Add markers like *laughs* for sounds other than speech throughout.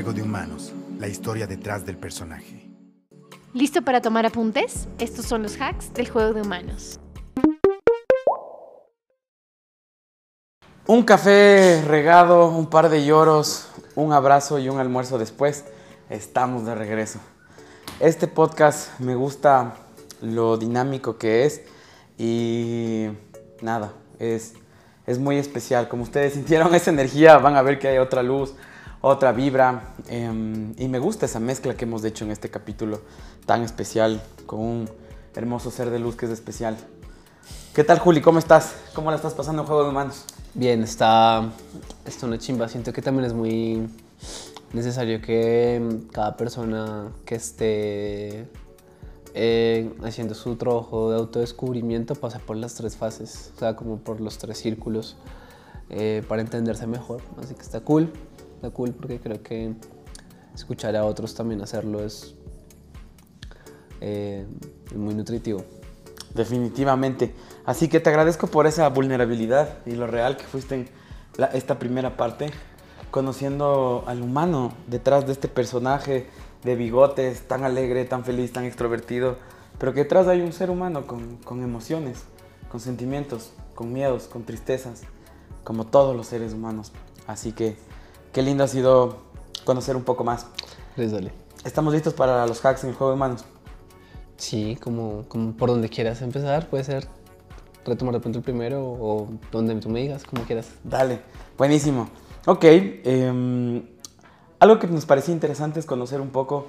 Juego de Humanos, la historia detrás del personaje. ¿Listo para tomar apuntes? Estos son los hacks del juego de humanos. Un café regado, un par de lloros, un abrazo y un almuerzo después, estamos de regreso. Este podcast me gusta lo dinámico que es y nada, es, es muy especial. Como ustedes sintieron *laughs* esa energía, van a ver que hay otra luz, otra vibra. em, y me gusta esa mezcla que hemos hecho en este capítulo tan especial con un hermoso ser de luz que es especial. ¿Qué tal, Juli? ¿Cómo estás? ¿Cómo la estás pasando en Juego de Humanos? Bien, está, está una chimba. Siento que también es muy necesario que mm, cada persona que esté eh, haciendo su trabajo de autodescubrimiento pase por las tres fases, o sea, como por los tres círculos eh, para entenderse mejor. Así que está cool, está cool porque creo que escuchar a otros también hacerlo es eh, muy nutritivo. Definitivamente. Así que te agradezco por esa vulnerabilidad y lo real que fuiste en esta primera parte, conociendo al humano detrás de este personaje de bigotes, tan alegre, tan feliz, tan extrovertido, pero que detrás hay un ser humano con, con emociones, con sentimientos, con miedos, con tristezas, como todos los seres humanos. Así que qué lindo ha sido conocer un poco más. Les dale. Estamos listos para los hacks en el juego de manos. Sí, como, como por donde quieras empezar, puede ser retomar de pronto el primero o donde tú me digas, como quieras. Dale, buenísimo. Ok, em, algo que nos parecía interesante es conocer un poco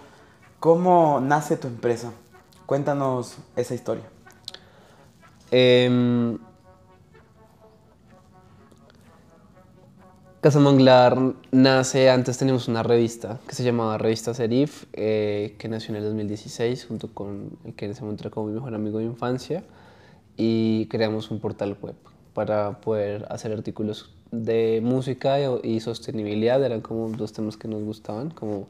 cómo nace tu empresa. Cuéntanos esa historia. Em, Casa Manglar nace, antes teníamos una revista que se llamaba Revista Serif, eh, que nació en el 2016 junto con el que se encuentra como mi mejor amigo de infancia y creamos un portal web para poder hacer artículos de música y, y sostenibilidad, eran como dos temas que nos gustaban, como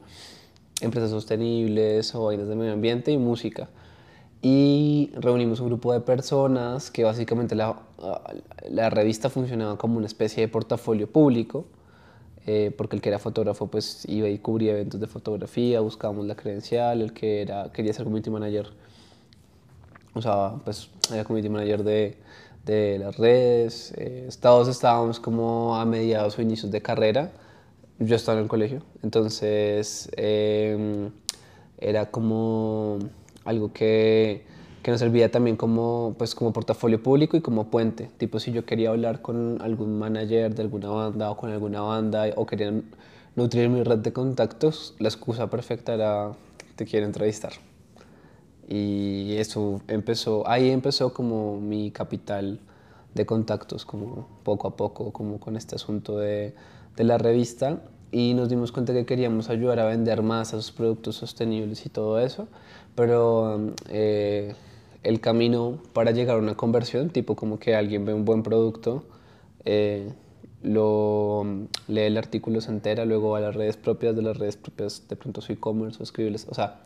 empresas sostenibles o vainas de medio ambiente y música y reunimos un grupo de personas que básicamente la, la revista funcionaba como una especie de portafolio público, eh, porque el que era fotógrafo pues iba y cubría eventos de fotografía, buscábamos la credencial, el que era, quería ser community manager, usaba pues era community manager de, de las redes, eh, todos estábamos como a mediados o inicios de carrera, yo estaba en el colegio, entonces eh, era como algo que, que nos servía también como, pues, como portafolio público y como puente. Tipo, si yo quería hablar con algún manager de alguna banda o con alguna banda o quería nutrir mi red de contactos, la excusa perfecta era te quiero entrevistar. Y eso empezó, ahí empezó como mi capital de contactos, como poco a poco, como con este asunto de, de la revista. Y nos dimos cuenta que queríamos ayudar a vender más a esos productos sostenibles y todo eso pero eh, el camino para llegar a una conversión, tipo como que alguien ve un buen producto, eh, lo lee el artículo, se entera, luego va a las redes propias, de las redes propias de pronto su e-commerce o escribirles, o sea,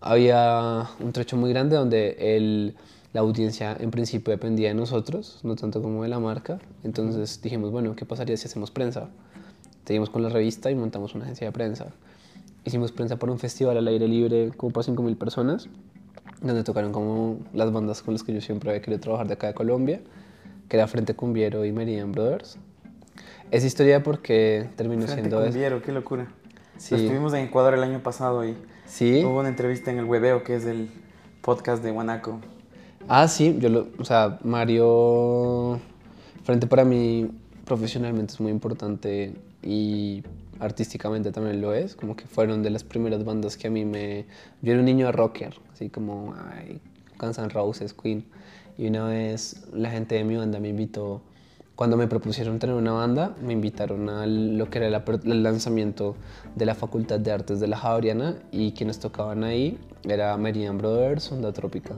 había un trecho muy grande donde el, la audiencia en principio dependía de nosotros, no tanto como de la marca, entonces dijimos, bueno, ¿qué pasaría si hacemos prensa? Seguimos con la revista y montamos una agencia de prensa hicimos prensa por un festival al aire libre como para 5.000 personas, donde tocaron como las bandas con las que yo siempre había querido trabajar de acá de Colombia, que era Frente Cumbiero y Meridian Brothers. Esa historia porque terminó Frente siendo eso. Cumbiero, qué locura. Sí. Estuvimos en Ecuador el año pasado y Sí. hubo una entrevista en el Webeo, que es el podcast de Guanaco. Ah, sí, yo lo, o sea, Mario Frente para mí profesionalmente es muy importante y artísticamente también lo es, como que fueron de las primeras bandas que a mí me... Yo era un niño rocker, así como, ay, Guns N' Roses, Queen, y una vez la gente de mi banda me invitó, cuando me propusieron tener una banda, me invitaron a lo que era el lanzamiento de la Facultad de Artes de la Javeriana y quienes tocaban ahí era Meridian Brothers, Onda Trópica.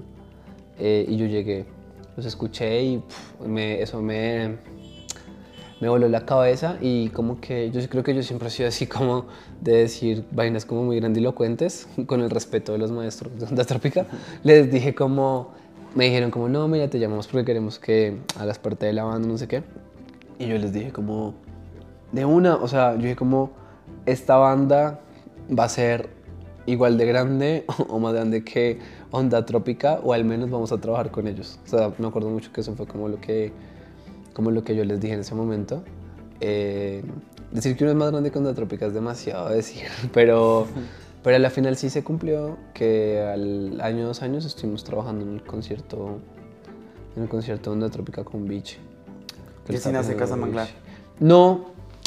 Eh, y yo llegué, los escuché y pf, me- eso me, me voló la cabeza y como que yo creo que yo siempre he sido así como de decir vainas como muy grandilocuentes *laughs* con el respeto de los maestros de Onda Trópica. Les dije como, me dijeron como, no, mira, te llamamos porque queremos que hagas parte de la banda, no sé qué. Y yo les dije como, de una, o sea, yo dije como, esta banda va a ser igual de grande *laughs* o más grande que Onda Trópica o al menos vamos a trabajar con ellos. O sea, me acuerdo mucho que eso fue como lo que, como lo que yo les dije en ese momento. Eh, decir que uno es más grande que Onda Trópica es demasiado decir, *laughs* pero, pero a la final sí se cumplió que al año, dos años estuvimos trabajando en el concierto, en el concierto Onda Trópica con Beach. ¿Y así nace Casa Manglar? No,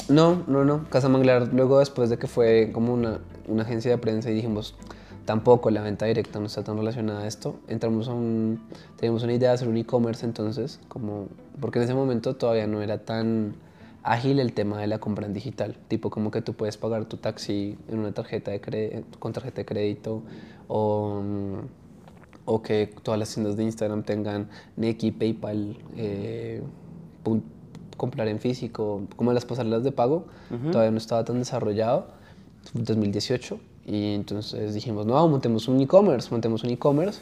no, no, no. Casa Manglar, luego después de que fue como una, una agencia de prensa y dijimos, tampoco la venta directa no está tan relacionada a esto, entramos a un, teníamos una idea de hacer un e-commerce entonces, como, porque en ese momento todavía no era tan ágil el tema de la compra en digital, tipo como que tú puedes pagar tu taxi en una tarjeta de cre- con tarjeta de crédito o, o que todas las tiendas de Instagram tengan Neki, PayPal, eh, comprar en físico, como las pasarelas de pago, todavía no estaba tan desarrollado, 2018, y entonces dijimos, no, montemos un e-commerce, montemos un e-commerce,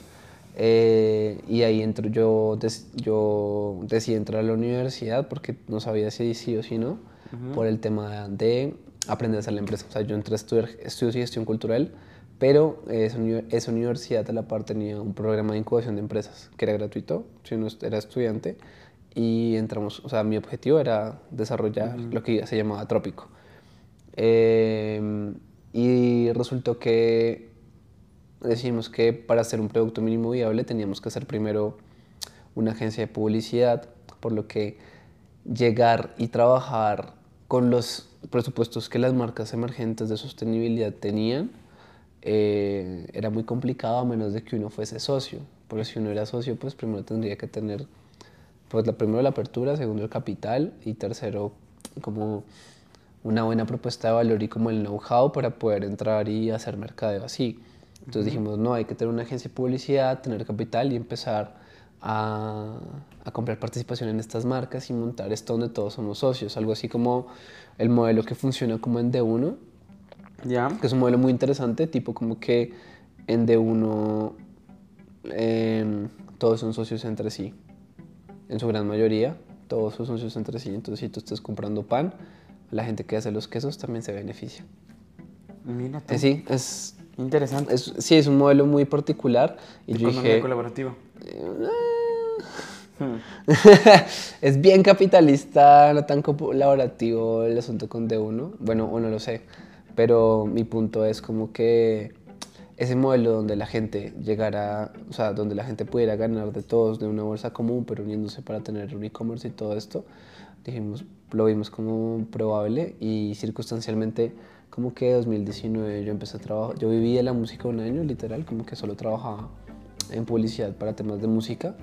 eh, y ahí entro yo, des- yo decidí entrar a la universidad porque no sabía si sí o si no, por el tema de aprender a hacer la empresa. O sea, yo entré a estudiar estudios y gestión cultural, pero esa, esa universidad a la par tenía un programa de incubación de empresas que era gratuito si uno era estudiante y entramos, o sea, mi objetivo era desarrollar lo que se llamaba Trópico. Eh, y resultó que decidimos que para hacer un producto mínimo viable teníamos que hacer primero una agencia de publicidad, por lo que llegar y trabajar con los presupuestos que las marcas emergentes de sostenibilidad tenían eh, era muy complicado a menos de que uno fuese socio. Porque si uno era socio, pues primero tendría que tener, pues la, primero la apertura, segundo el capital y tercero como una buena propuesta de valor y como el know-how para poder entrar y hacer mercadeo así. Entonces dijimos, no, hay que tener una agencia de publicidad, tener capital y empezar a, a comprar participación en estas marcas y montar esto donde todos somos socios. Algo así como el modelo que funciona como en D1, ¿Ya? que es un modelo muy interesante, tipo como que en D1 em, todos son socios entre sí, en su gran mayoría, todos son socios entre sí, entonces si tú estás comprando pan, la gente que hace los quesos también se beneficia. Mira tú. Eh, sí, es, Interesante. es- sí, es un modelo muy particular y yo dije, colaborativa. *laughs* es bien capitalista, no tan colaborativo el asunto con D1. Bueno, o no lo sé. Pero mi punto es como que ese modelo donde la gente llegara, o sea, donde la gente pudiera ganar de todos de una bolsa común, pero uniéndose para tener un e-commerce y todo esto, dijimos, lo vimos como probable y circunstancialmente como que 2019 yo empecé a trabajar, yo viví de la música un año literal, como que solo trabajaba en publicidad para temas de música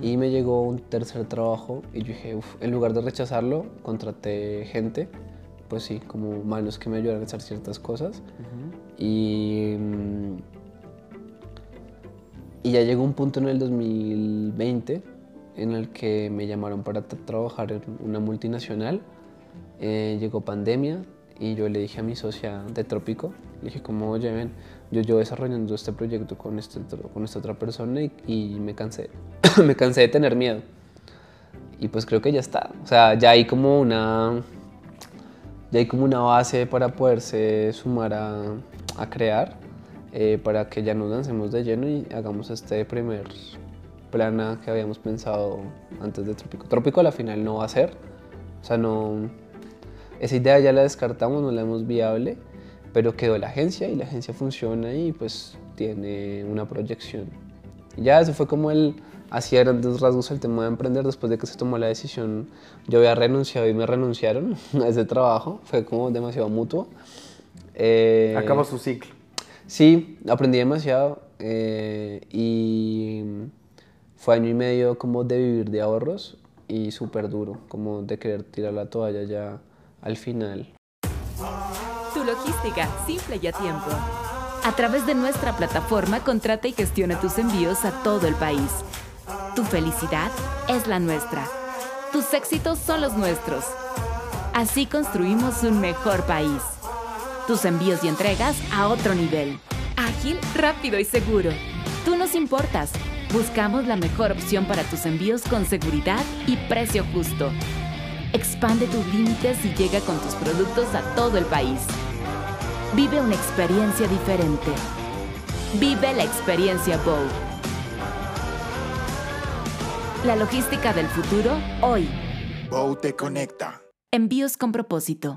y me llegó un tercer trabajo y yo dije, en lugar de rechazarlo, contraté gente, pues sí, como manos que me ayudaran a hacer ciertas cosas y, mm, y ya llegó un punto en el 2020 en el que me llamaron para tra- trabajar en una multinacional. Eh, llegó pandemia y yo le dije a mi socia de Trópico, le dije como, oye, ven, yo llevo desarrollando este proyecto con, este, con esta otra persona y, y me cansé, *coughs* me cansé de tener miedo. Y pues creo que ya está. O sea, ya hay como una, ya hay como una base para poderse sumar a, a crear, eh, para que ya nos lancemos de lleno y hagamos este primer plan A que habíamos pensado antes de Trópico. Trópico a la final no va a ser, o sea, no, esa idea ya la descartamos, no la hemos viable, pero quedó la agencia y la agencia funciona y pues tiene una proyección. Y ya eso fue como el, hacía grandes rasgos el tema de emprender después de que se tomó la decisión. Yo había renunciado y me renunciaron *laughs* a ese trabajo, fue como demasiado mutuo. Eh, Acabó su ciclo. Sí, aprendí demasiado eh, y fue año y medio como de vivir de ahorros y súper duro, como de querer tirar la toalla ya al final. Tu logística, simple y a tiempo. A través de nuestra plataforma, Contrata y gestiona tus envíos a todo el país. tu felicidad es la nuestra. Tus éxitos son los nuestros. Así construimos un mejor país. Tus envíos y entregas a otro nivel. Ágil, rápido y seguro. Tú nos importas. Buscamos la mejor opción para tus envíos con seguridad y precio justo. Expande tus límites y llega con tus productos a todo el país. Vive una experiencia diferente. Vive la experiencia Bow. La logística del futuro hoy. Bow te conecta. Envíos con propósito.